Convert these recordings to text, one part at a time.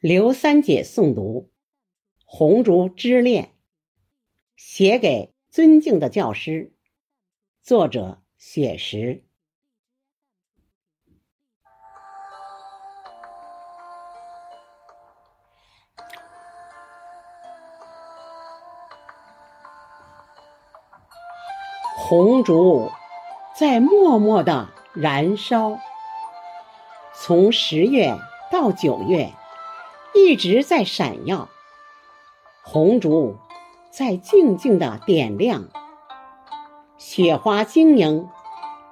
刘三姐诵读《红烛之恋》，写给尊敬的教师。作者：雪石。红烛在默默的燃烧，从十月到九月。一直在闪耀，红烛在静静的点亮，雪花晶莹，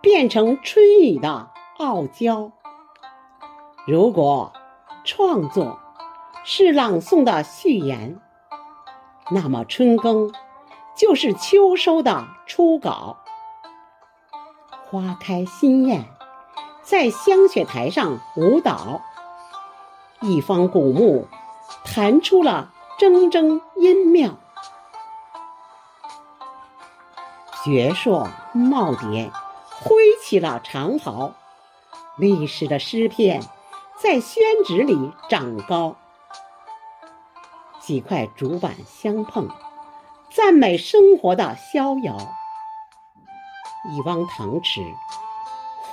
变成春雨的傲娇。如果创作是朗诵的序言，那么春耕就是秋收的初稿。花开新艳，在香雪台上舞蹈。一方古木弹出了铮铮音妙，绝硕耄耋挥起了长毫，历史的诗篇在宣纸里长高。几块竹板相碰，赞美生活的逍遥。一汪塘池，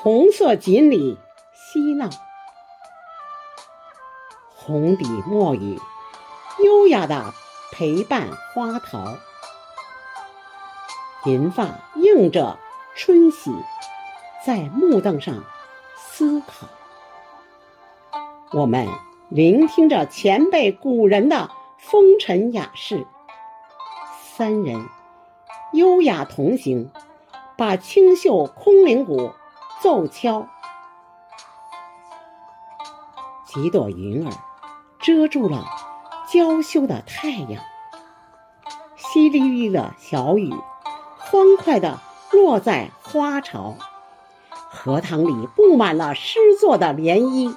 红色锦鲤嬉闹。红底墨雨，优雅的陪伴花桃，银发映着春喜，在木凳上思考。我们聆听着前辈古人的风尘雅事，三人优雅同行，把清秀空灵鼓奏敲，几朵云儿。遮住了娇羞的太阳，淅沥沥的小雨，欢快地落在花潮。荷塘里布满了诗作的涟漪，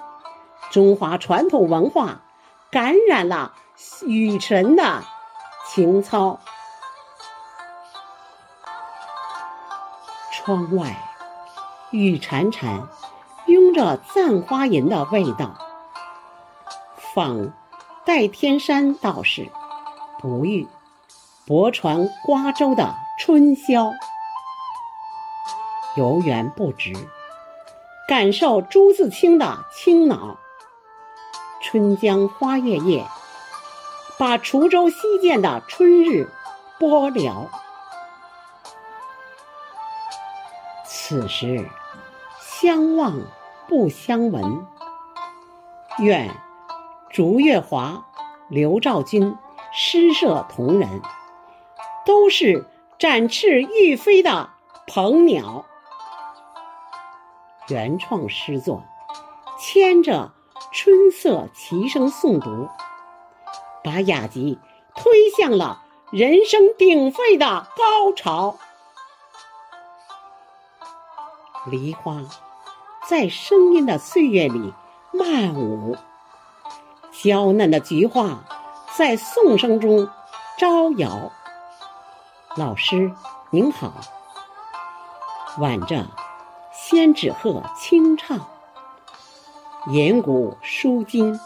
中华传统文化感染了雨神的情操。窗外雨潺潺，拥着簪花吟的味道。访戴天山道士，不遇泊船瓜洲的春宵，游园不值，感受朱自清的清脑。春江花月夜，把滁州西涧的春日播了。此时相望不相闻，愿。竹月华、刘兆军诗社同仁，都是展翅欲飞的鹏鸟。原创诗作，牵着春色齐声诵读，把雅集推向了人声鼎沸的高潮。梨花在声音的岁月里漫舞。娇嫩的菊花在颂声中招摇。老师您好，挽着仙纸鹤轻唱，岩谷舒筋，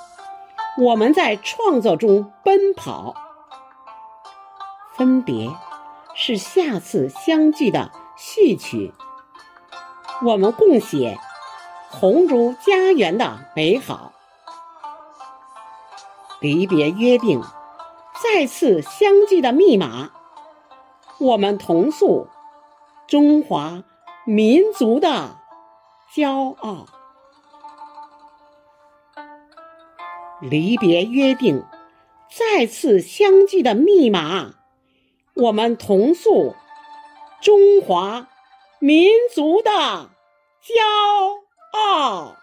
我们在创作中奔跑。分别是下次相聚的序曲，我们共写红烛家园的美好。离别约定，再次相聚的密码。我们同诉中华民族的骄傲。离别约定，再次相聚的密码。我们同诉中华民族的骄傲。